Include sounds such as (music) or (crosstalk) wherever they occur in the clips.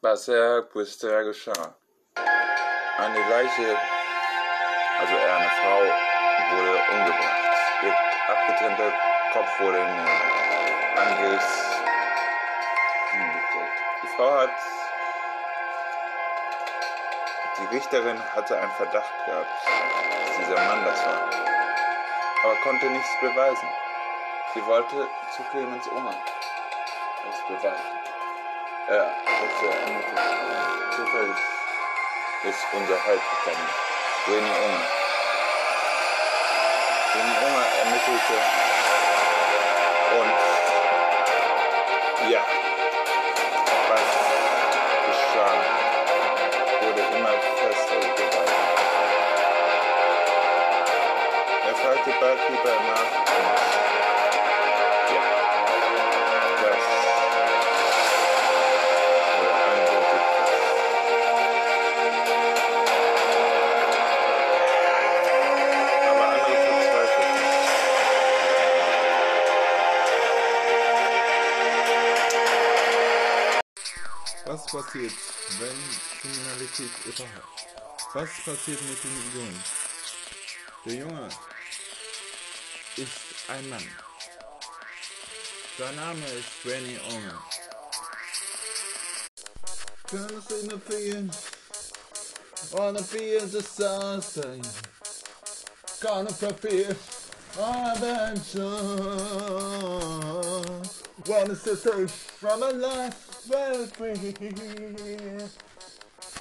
bisher, bisher geschah. Eine Leiche, also eher eine Frau, wurde umgebracht. Ihr abgetrennter Kopf wurde in Angriff hingekriegt. Die Frau hat, die Richterin hatte einen Verdacht gehabt, dass dieser Mann das war, aber konnte nichts beweisen. Sie wollte zu Clemens Unger das beweisen. Ja, das ist ja zufällig ist unser Halt gekommen. René Unger. René Unger ermittelte und ja, was geschah, wurde immer fester gewalt. Er fragte Barkeeper nach und passiert, wenn Kriminalität überhaupt? Was passiert mit dem Jungen? Der Junge ist ein Mann. Sein Name ist Benny Omer. Gonna see the field, feel the sunshine. Gonna prepare adventure. Wanna set from a life well free.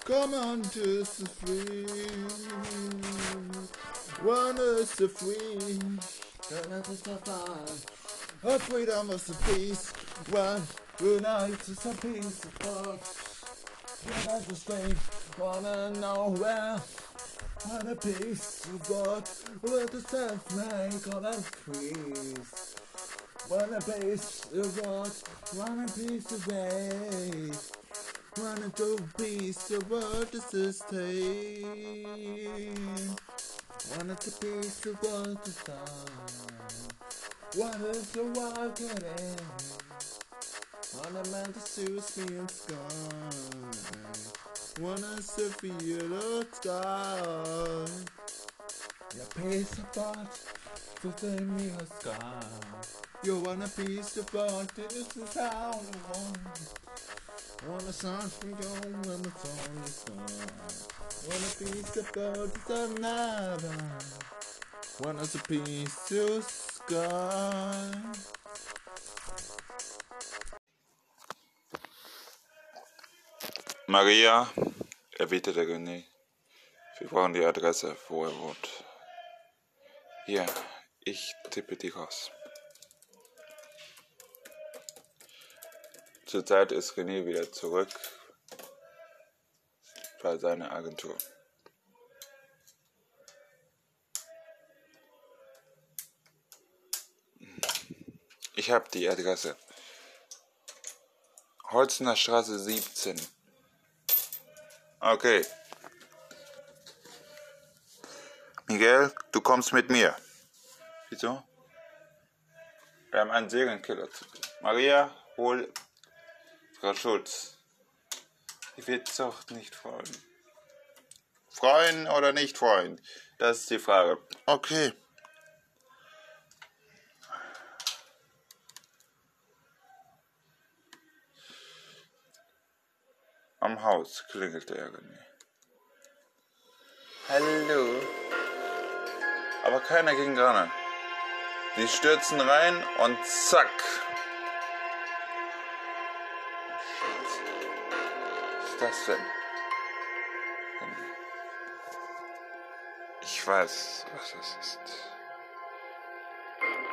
Come on to the free. One is the free. Don't let us survive. Our freedom is the peace. One unite is a peace of God. Give us the strength. Wanna know where? And the peace of God. Let us have make all our peace. Wanna piece of God. Wanna piece of faith. Wanna go piece of what is the stain. Wanna to piece of what is done. What is the wild getting? Wanna man to suit me in sky. Wanna see the sky. Your piece of art within me a sky. You want a piece of art, this is how I want. Want a song from you when it's on the sky. Want a piece of art, it's another. Want us a piece of sky. Maria, erwiderte René, wir brauchen die Adresse, wo er wohnt. Hier, ich tippe die raus. Zurzeit ist René wieder zurück bei seiner Agentur. Ich habe die Adresse. Holzener Straße 17. Okay. Miguel, du kommst mit mir. Wieso? Wir haben einen Serienkiller. Maria, hol Frau Schulz. Die wird sich doch nicht freuen. Freuen oder nicht freuen? Das ist die Frage. Okay. Am Haus klingelte er René. Hallo. Aber keiner ging ran. Sie stürzen rein und zack. Ist das denn? Ich weiß, was es ist.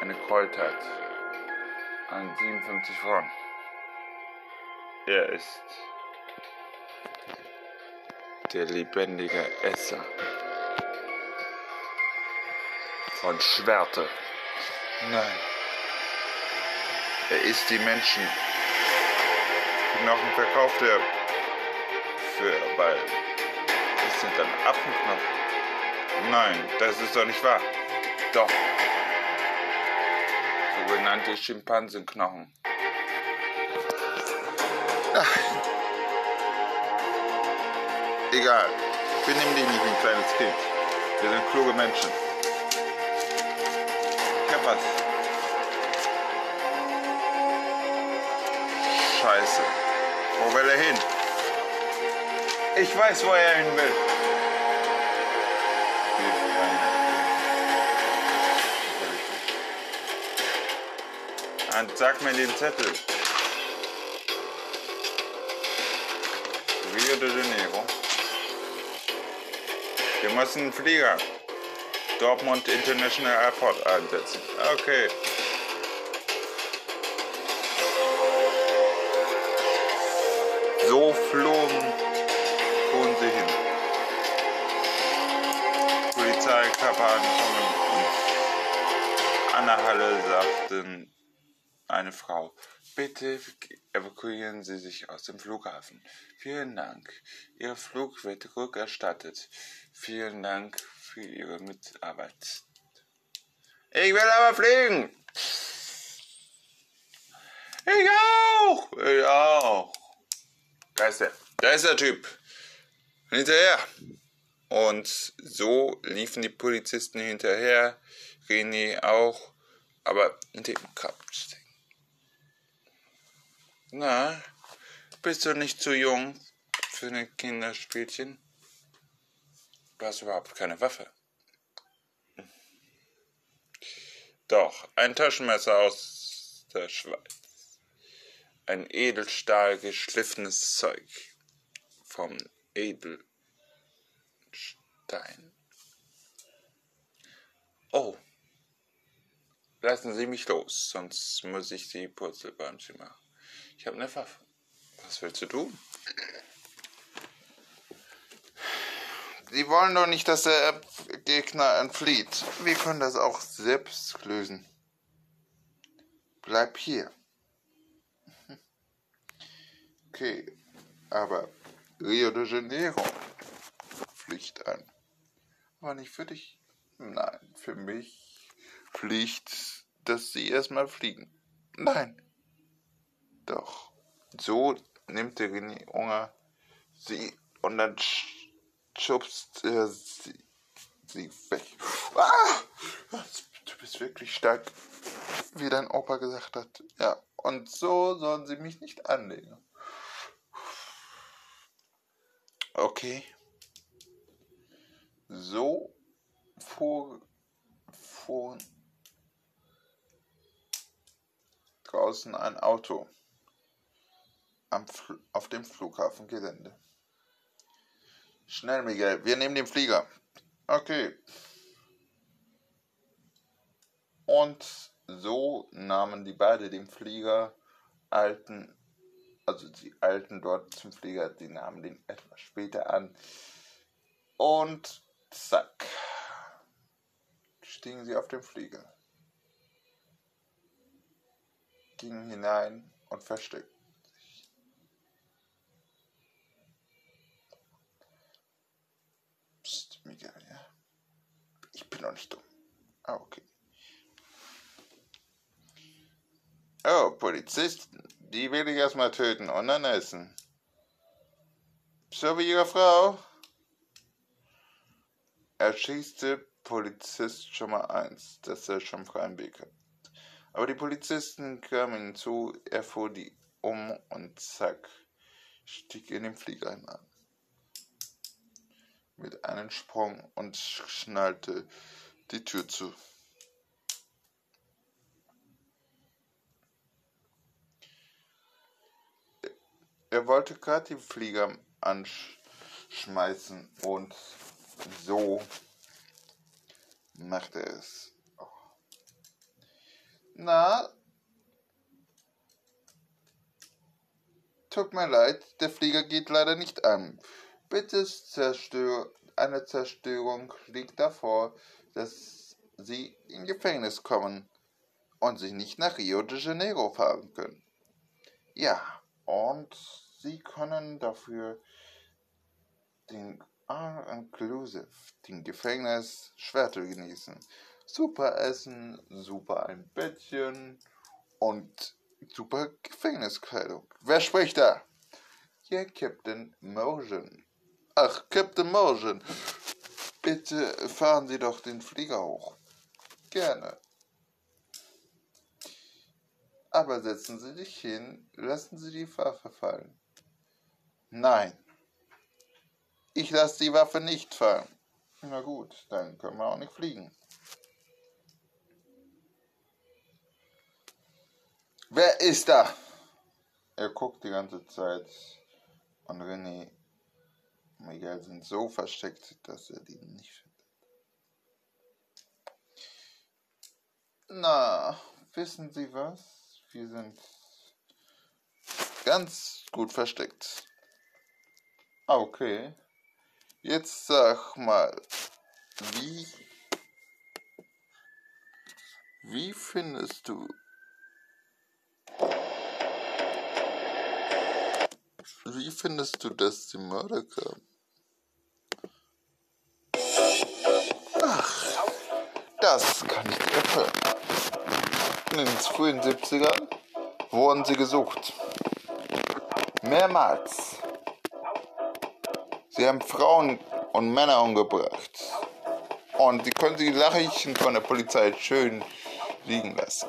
Eine Gräueltat an 57 Frauen. Er ist der lebendige Esser von Schwerte. Nein. Er isst die Menschen. Die Knochen verkauft er für, weil es sind dann Affenknochen. Nein, das ist doch nicht wahr. Doch. Sogenannte Schimpansenknochen. Ach. Egal. Benimm dich nicht wie ein kleines Kind. Wir sind kluge Menschen. Was. Scheiße. Wo will er hin? Ich weiß, wo er hin will. Und sag mir den Zettel. Rio de Janeiro. Wir müssen einen Flieger. Dortmund International Airport einsetzen. Okay. So flogen, sagten eine Frau, bitte evakuieren Sie sich aus dem Flughafen. Vielen Dank. Ihr Flug wird rückerstattet. Vielen Dank für Ihre Mitarbeit. Ich will aber fliegen. Ich auch. Ich auch. Da ist der. Da ist der Typ. Hinterher. Und so liefen die Polizisten hinterher. René auch. Aber hinter ihm Kopf Na, bist du nicht zu jung für ein Kinderspielchen? Du hast überhaupt keine Waffe. Doch, ein Taschenmesser aus der Schweiz ein Edelstahl geschliffenes Zeug vom Edelstein. Oh, lassen Sie mich los, sonst muss ich die Purzelbäumchen machen. Ich habe eine Waffe. Was willst du tun? Sie wollen doch nicht, dass der Gegner entflieht. Wir können das auch selbst lösen. Bleib hier. Okay, aber Rio de Janeiro Pflicht an. Aber nicht für dich. Nein, für mich Pflicht, dass sie erstmal fliegen. Nein. Doch. So nimmt der René Unger sie und dann schubst er sie, sie weg. Ah! Du bist wirklich stark, wie dein Opa gesagt hat. Ja, und so sollen sie mich nicht anlegen. Okay. So fuhr, fuhr draußen ein Auto auf dem Flughafengelände. Schnell, Miguel, wir nehmen den Flieger. Okay. Und so nahmen die beide den Flieger, alten also die Alten dort zum Flieger, die nahmen den etwas später an. Und zack, stiegen sie auf den Flieger, gingen hinein und versteckten sich. Psst, Miguel, ja? Ich bin noch nicht dumm. Ah, okay. Oh, Polizisten. Die will ich erstmal töten und dann essen. So wie ihre Frau. Erschießte Polizist schon mal eins, dass er schon freien Weg hat. Aber die Polizisten kamen hinzu, er fuhr die um und zack, stieg in den Flieger hinein. Mit einem Sprung und schnallte die Tür zu. Er wollte gerade die Flieger anschmeißen und so macht er es. Na, tut mir leid, der Flieger geht leider nicht an. Bitte zerstör eine Zerstörung liegt davor, dass Sie in Gefängnis kommen und sich nicht nach Rio de Janeiro fahren können. Ja, und sie können dafür den All-Inclusive, den Gefängnis, Schwerte genießen. Super Essen, super ein Bettchen und super Gefängniskleidung. Wer spricht da? Hier Captain Motion. Ach, Captain Morgan, bitte fahren Sie doch den Flieger hoch. Gerne. Aber setzen Sie sich hin, lassen Sie die Waffe fallen. Nein. Ich lasse die Waffe nicht fallen. Na gut, dann können wir auch nicht fliegen. Wer ist da? Er guckt die ganze Zeit und René und Miguel sind so versteckt, dass er die nicht findet. Na, wissen Sie was? Wir sind ganz gut versteckt. Ah, Okay. Jetzt sag mal, wie wie findest du wie findest du, dass die Mörder kamen? Ach, das kann ich dir erzählen. In den frühen 70ern wurden sie gesucht. Mehrmals. Sie haben Frauen und Männer umgebracht. Und die konnten die Leichen von der Polizei schön liegen lassen.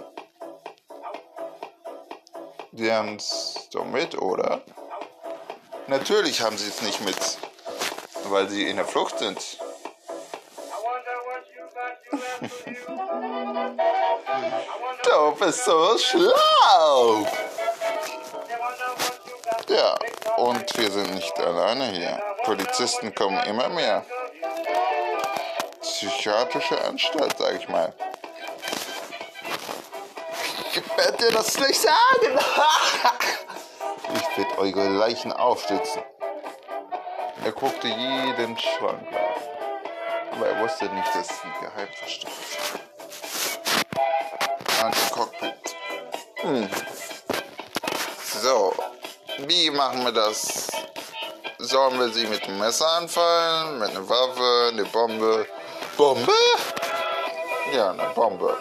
Sie haben es doch mit, oder? Natürlich haben sie es nicht mit, weil sie in der Flucht sind. Du bist so schlau! Ja, und wir sind nicht alleine hier. Polizisten kommen immer mehr. Psychiatrische Anstalt, sag ich mal. Ich werde dir das nicht sagen. (laughs) Werde eure Leichen aufstützen. Er guckte jeden Schrank auf. Aber er wusste nicht, dass es ein Geheimversteck ist. An dem Cockpit. Hm. So, wie machen wir das? Sollen wir sie mit dem Messer anfallen? Mit einer Waffe? Eine Bombe? Bombe? Ja, eine Bombe.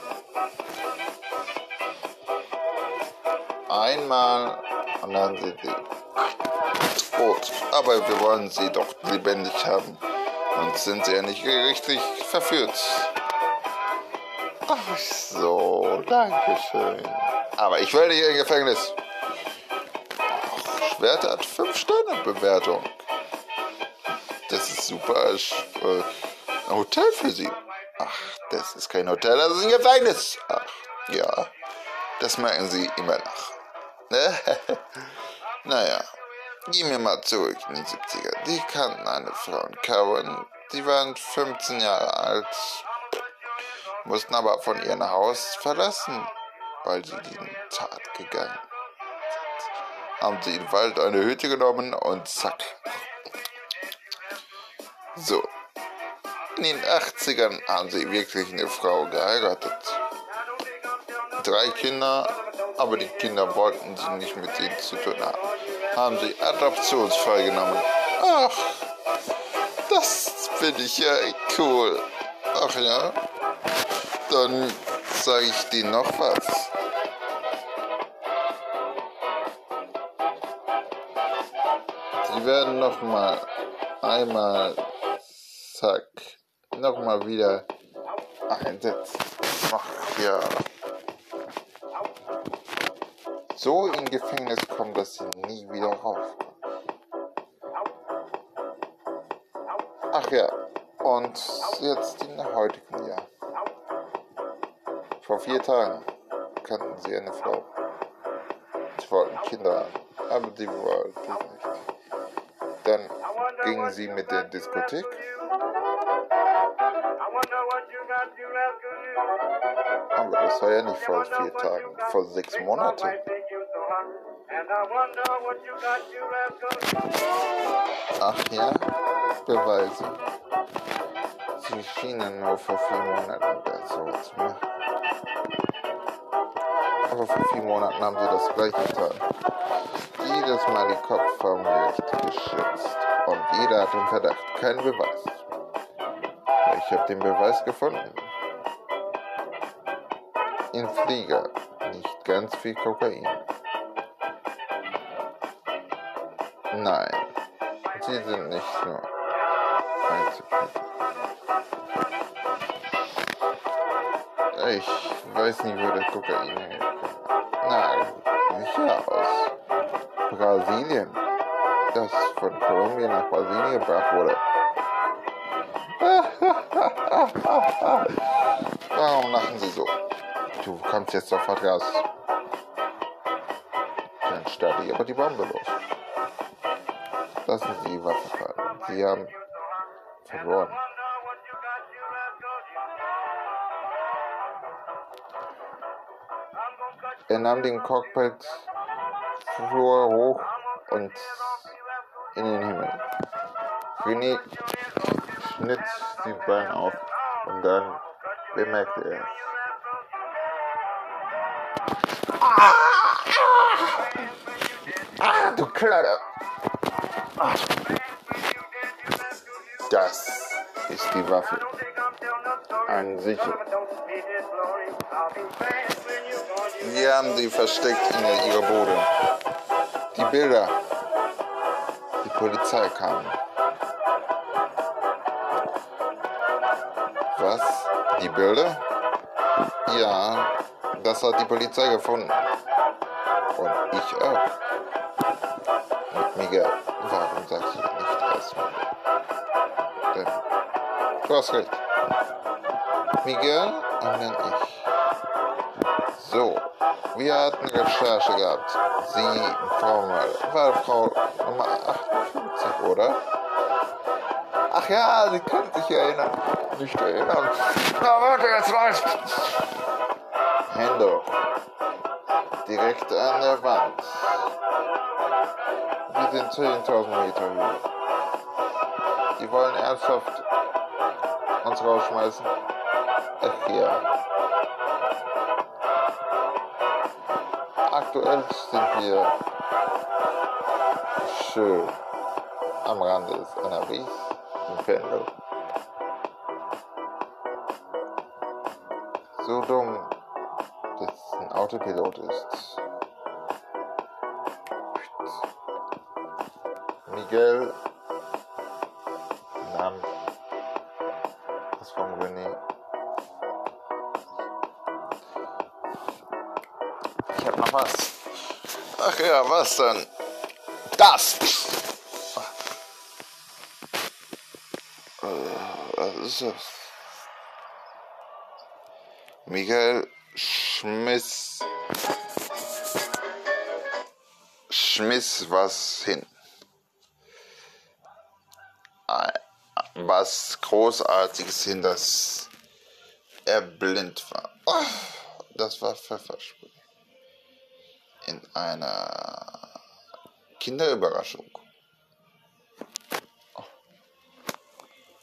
Einmal und dann sind sie tot. Aber wir wollen sie doch lebendig haben. Sonst sind sie ja nicht richtig verführt. Ach so, danke schön. Aber ich will nicht in Gefängnis. Ach, Schwert hat 5 Sterne Bewertung. Das ist super äh, ein Hotel für Sie. Ach, das ist kein Hotel, das ist ein Gefängnis. Ach, ja, das merken Sie immer nach. (laughs) Naja, gehen wir mal zurück in die 70er. Die kannten eine Frau in Cowan. Die waren 15 Jahre alt, mussten aber von ihrem Haus verlassen, weil sie die Tat gegangen sind. Haben sie im Wald eine Hütte genommen und zack. So. In den 80ern haben sie wirklich eine Frau geheiratet. Drei Kinder, aber die Kinder wollten sie nicht mit ihnen zu tun haben. Haben sie adoptionsfrei genommen. Ach, das finde ich ja cool. Ach ja, dann sage ich dir noch was. Sie werden noch mal einmal, zack, noch mal wieder einsetzen. Ach ja. So in Gefängnis kommen, dass sie nie wieder rauskommen. Ach ja, und jetzt in der heutigen Jahr. Vor vier Tagen kannten sie eine Frau. Sie wollten Kinder haben, aber die wollten nicht. Dann gingen sie mit der Diskothek. Aber das war ja nicht vor vier Tagen, vor sechs Monaten. Ach ja, Beweise. Sie schienen nur vor vier Monaten das so zu machen. Aber vor vier Monaten haben sie das gleich getan. Jedes Mal die Kopf vom Gericht geschützt. Und jeder hat den Verdacht, kein Beweis. Ich habe den Beweis gefunden. Im Flieger, nicht ganz viel Kokain. Nein, sie sind nicht nur einzutreten. Ich weiß nicht, wo das Kokain herkommt. Na, sicher aus Brasilien. Das von Kolumbien nach Brasilien gebracht wurde. (laughs) Warum lachen Sie so? Du kommst jetzt sofort raus. Dann starte ich aber die Bombe los. Lassen Sie die Waffe fallen. Sie haben verloren. Er nahm den Cockpit Flur hoch und in den Himmel. René schnitt die Beine auf und dann bemerkte er es. Ah, du Kleiner! Das ist die Waffe. Ein sicher. Wir haben sie versteckt in ihrer Bude. Die Bilder. Die Polizei kam. Was? Die Bilder? Ja, das hat die Polizei gefunden. Und ich auch. Miguel, warum sagst du nicht erstmal? Denn du hast recht. Miguel und dann ich. So, wir hatten Recherche gehabt. Sie, Frau Mal, war Frau Nummer 58, oder? Ach ja, sie können sich erinnern. Nicht erinnern. Na, warte, jetzt reicht. Hände. Direkt an der Wand. Wir sind 10.000 Meter höher. Die wollen ernsthaft uns rausschmeißen. Ach ja. Aktuell sind wir schön am Rande des NRWs im Pendel. So dumm, dass ein Autopilot ist. Miguel nahm das von René. Ich hab noch was. Ach ja, was denn? Das! Äh, Was ist das? Michael schmiss schmiss was hin. Was Großartiges hin, dass er blind war. Oh, das war Pfefferspray. In einer Kinderüberraschung.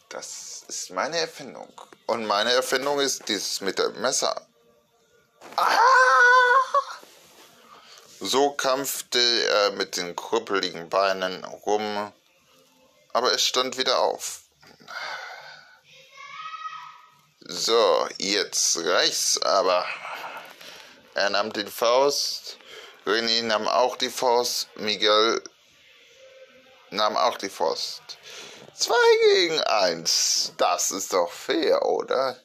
Das ist meine Erfindung. Und meine Erfindung ist dieses mit dem Messer. Ah! So kämpfte er mit den krüppeligen Beinen rum, aber es stand wieder auf. So, jetzt reicht's aber. Er nahm die Faust, René nahm auch die Faust, Miguel nahm auch die Faust. Zwei gegen eins. Das ist doch fair, oder?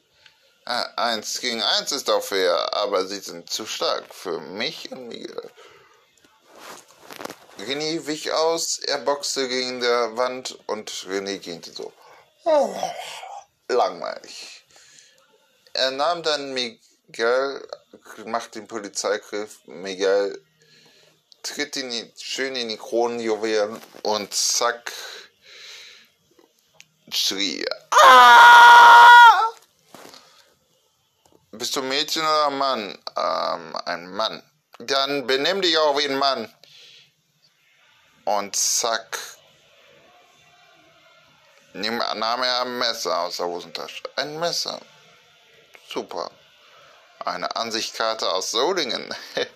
Äh, eins gegen eins ist doch fair, aber sie sind zu stark für mich und Miguel. René wich aus, er boxte gegen der Wand und René ging so. Langweilig. Er nahm dann Miguel, macht den Polizeigriff, Miguel tritt die, schön in die Kronenjuwelen und zack, schrie. Ah! Bist du Mädchen oder Mann? Ähm, ein Mann. Dann benimm dich auch wie ein Mann. Und zack. Nahm er ein Messer aus der Hosentasche. Ein Messer. Super. Eine Ansichtkarte aus Solingen. (laughs)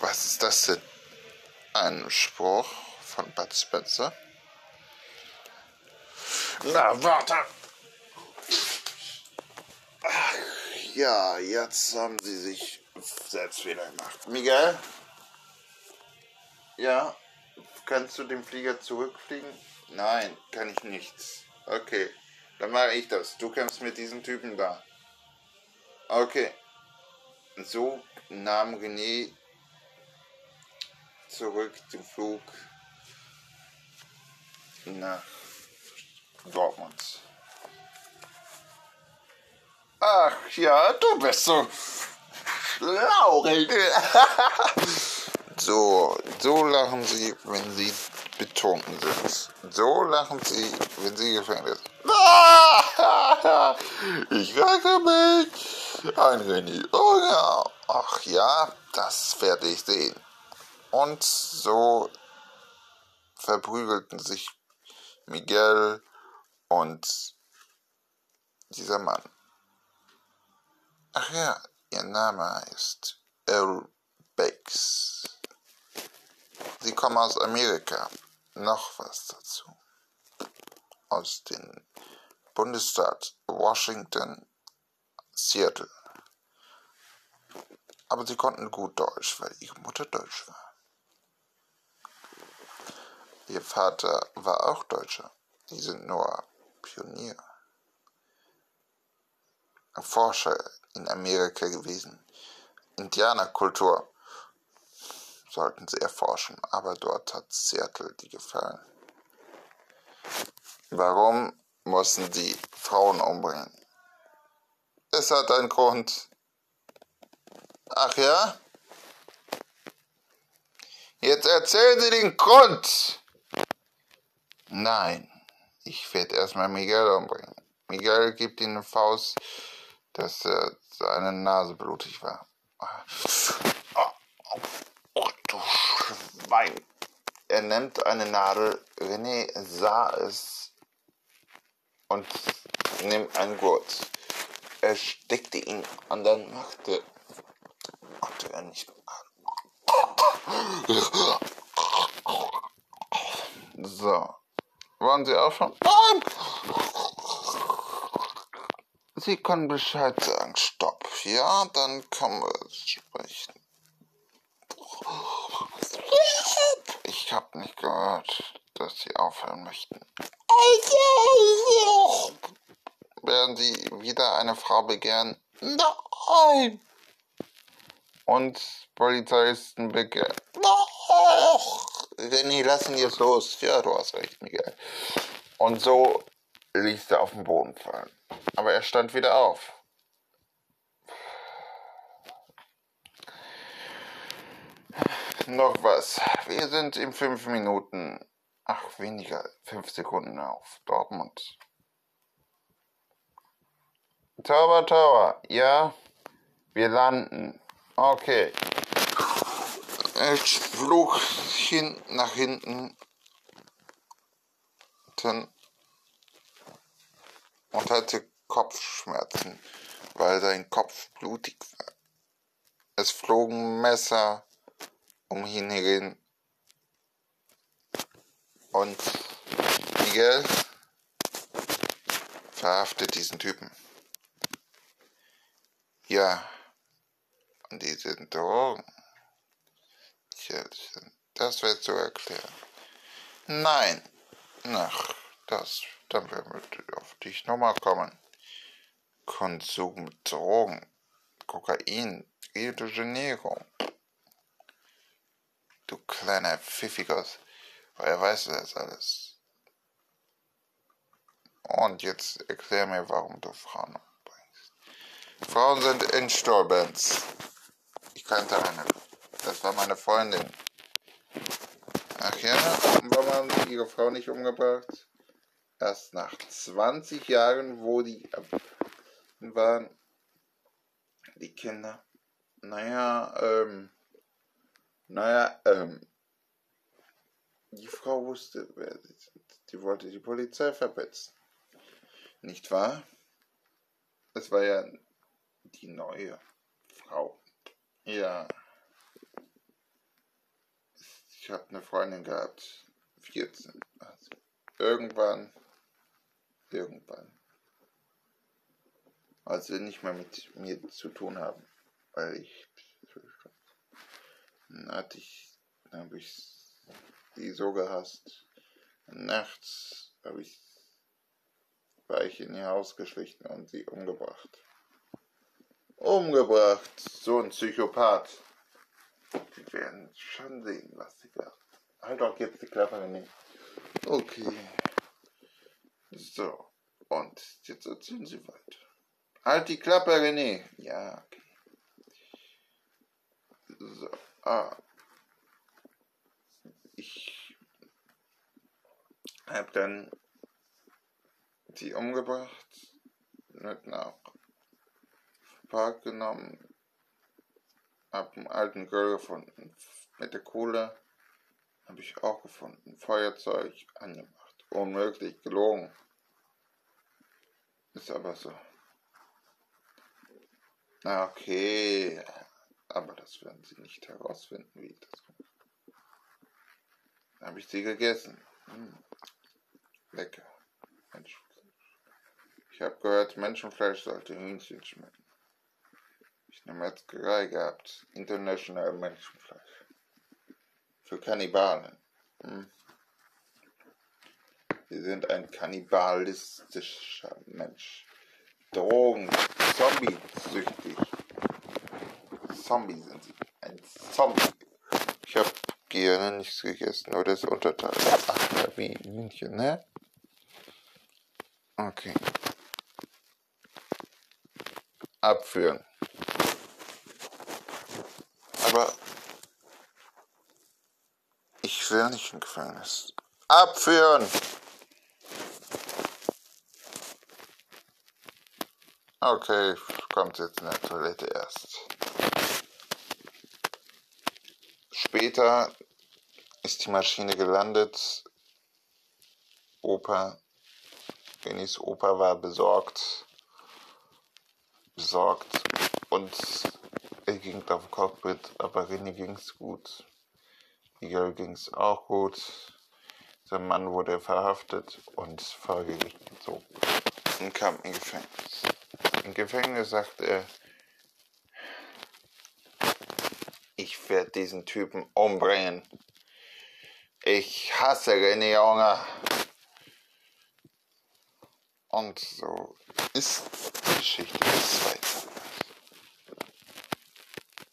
Was ist das denn? Ein Spruch von Bud Spencer. Na, warte. Ja, jetzt haben sie sich selbst wieder gemacht. Miguel? Ja? Kannst du den Flieger zurückfliegen? Nein, kann ich nicht. Okay, dann mache ich das. Du kämpfst mit diesen Typen da. Okay. So nahm René zurück den Flug nach Dortmund. Ach ja, du bist so schlau, (laughs) So, so lachen sie, wenn sie betrunken sind. So lachen sie, wenn sie gefängnis sind. (laughs) Ich rette mich. Ein René. Oh ja. Ach ja, das werde ich sehen. Und so verprügelten sich Miguel und dieser Mann. Ach ja, ihr Name heißt Earl Bakes. Sie kommen aus Amerika. Noch was dazu. Aus dem Bundesstaat Washington, Seattle. Aber sie konnten gut Deutsch, weil ihre Mutter Deutsch war. Ihr Vater war auch Deutscher. Die sind nur Pionier. Forscher in Amerika gewesen. Indianerkultur sollten sie erforschen, aber dort hat Seattle die gefallen. Warum mussten sie Frauen umbringen? Es hat einen Grund. Ach ja? Jetzt erzählen Sie den Grund. Nein, ich werde erstmal Miguel umbringen. Miguel gibt ihm eine Faust, dass er seine Nase blutig war. Oh, du Schwein. Er nimmt eine Nadel. René sah es und nimmt einen Gurt. Er steckte ihn und dann machte, konnte er nicht. So. Wollen Sie auch schon? Nein! Sie können Bescheid sagen. Stopp. Ja, dann können wir sprechen. Ich habe nicht gehört, dass Sie aufhören möchten. Werden Sie wieder eine Frau begehren? Nein! Und Polizisten begehren? Nein! René, lass ihn jetzt los. Ja, du hast recht, Miguel. Und so ließ er auf den Boden fallen. Aber er stand wieder auf. Noch was. Wir sind in fünf Minuten, ach weniger, fünf Sekunden auf Dortmund. Tower Tower, ja, wir landen. Okay. Ich flog hin nach hinten und hatte Kopfschmerzen, weil sein Kopf blutig war. Es flogen Messer um ihn herum und Miguel verhaftet diesen Typen. Ja, und diese Drogen. Das wird so erklären. Nein, ach, das, dann werden wir auf dich nochmal kommen. Konsum Drogen, Kokain, Rio de Janeiro. Du kleiner Pfiffiger, woher weißt du das alles? Und jetzt erklär mir, warum du Frauen. Frauen sind Installbands. Ich kannte eine. Das war meine Freundin. Ach ja, warum haben sie ihre Frau nicht umgebracht? Erst nach 20 Jahren, wo die waren die Kinder. Naja, ähm, naja, ähm, die Frau wusste, wer sie sind. Die wollte die Polizei verpetzen. Nicht wahr? Es war ja die neue Frau. Ja. Ich habe eine Freundin gehabt. 14. Also irgendwann. Irgendwann als sie nicht mehr mit mir zu tun haben, weil ich dann hatte ich, dann habe ich die so gehasst. Nachts habe ich Leiche in ihr Haus geschlichen und sie umgebracht. Umgebracht, so ein Psychopath. Die werden schon sehen, was sie da. Halt doch jetzt die Klappe nicht. Okay. So. Und jetzt erzählen Sie weiter. Halt die Klappe, René. Ja, okay. So. Ah. Ich hab dann die umgebracht, mit nach Park genommen, hab einen alten Grill gefunden. Mit der Kohle habe ich auch gefunden. Feuerzeug angemacht. Unmöglich gelogen. Ist aber so. Na okay, aber das werden Sie nicht herausfinden, wie ich das mache. Habe ich sie gegessen. Hm. Lecker. Menschenfleisch. Ich habe gehört, Menschenfleisch sollte Hühnchen schmecken. Ich eine Metzgerei gehabt. International Menschenfleisch. Für Kannibalen. Hm. Sie sind ein kannibalistischer Mensch. Drogen, Zombie süchtig. Zombie sind sie. Ein Zombie. Ich habe gerne nichts gegessen, nur das Unterteil. Ach, wie Hühnchen, ne? Okay. Abführen. Aber ich will nicht im Gefängnis. Abführen! Okay, kommt jetzt in der Toilette erst. Später ist die Maschine gelandet. Opa, Bennys Opa war besorgt. Besorgt. Und ging auf Cockpit, aber René ging's gut. Miguel ging's auch gut. Sein Mann wurde verhaftet und vor Gericht gezogen und kam in Gefängnis. Im Gefängnis sagt er, ich werde diesen Typen umbringen. Ich hasse René Junge. Und so ist die Geschichte bis weiter.